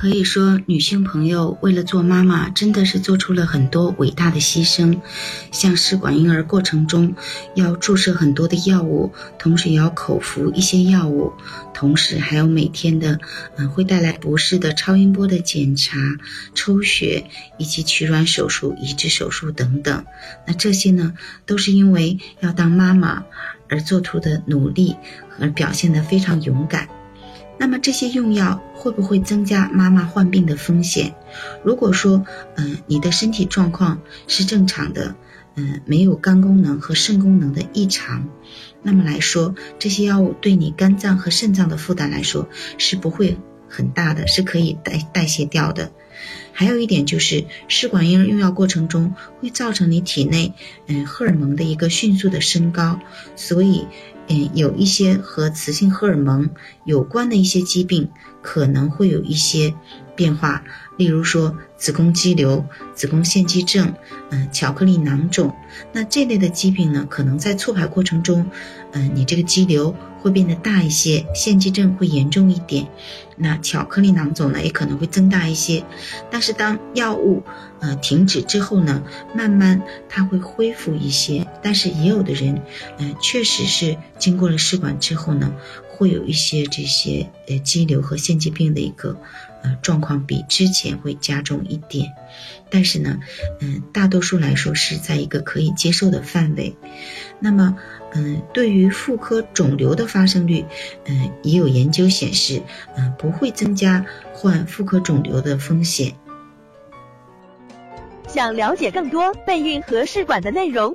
可以说，女性朋友为了做妈妈，真的是做出了很多伟大的牺牲。像试管婴儿过程中要注射很多的药物，同时也要口服一些药物，同时还有每天的，嗯，会带来不适的超音波的检查、抽血以及取卵手术、移植手术等等。那这些呢，都是因为要当妈妈而做出的努力和表现得非常勇敢。那么这些用药会不会增加妈妈患病的风险？如果说，嗯，你的身体状况是正常的，嗯，没有肝功能和肾功能的异常，那么来说，这些药物对你肝脏和肾脏的负担来说是不会很大的，是可以代代谢掉的。还有一点就是，试管婴儿用药过程中会造成你体内，嗯，荷尔蒙的一个迅速的升高，所以。嗯，有一些和雌性荷尔蒙有关的一些疾病，可能会有一些变化，例如说子宫肌瘤、子宫腺肌症，嗯，巧克力囊肿。那这类的疾病呢，可能在促排过程中，嗯，你这个肌瘤会变得大一些，腺肌症会严重一点。那巧克力囊肿呢，也可能会增大一些。但是当药物呃停止之后呢，慢慢它会恢复一些。但是也有的人，嗯，确实是经过了试管之后呢，会有一些这些呃肌瘤和腺肌病的一个呃状况比之前会加重一点。但是呢，嗯，大多数来说是在一个可以接受的范围。那么，嗯，对于妇科肿瘤的发生率，嗯，也有研究显示，嗯，不会增加患妇科肿瘤的风险。想了解更多备孕和试管的内容，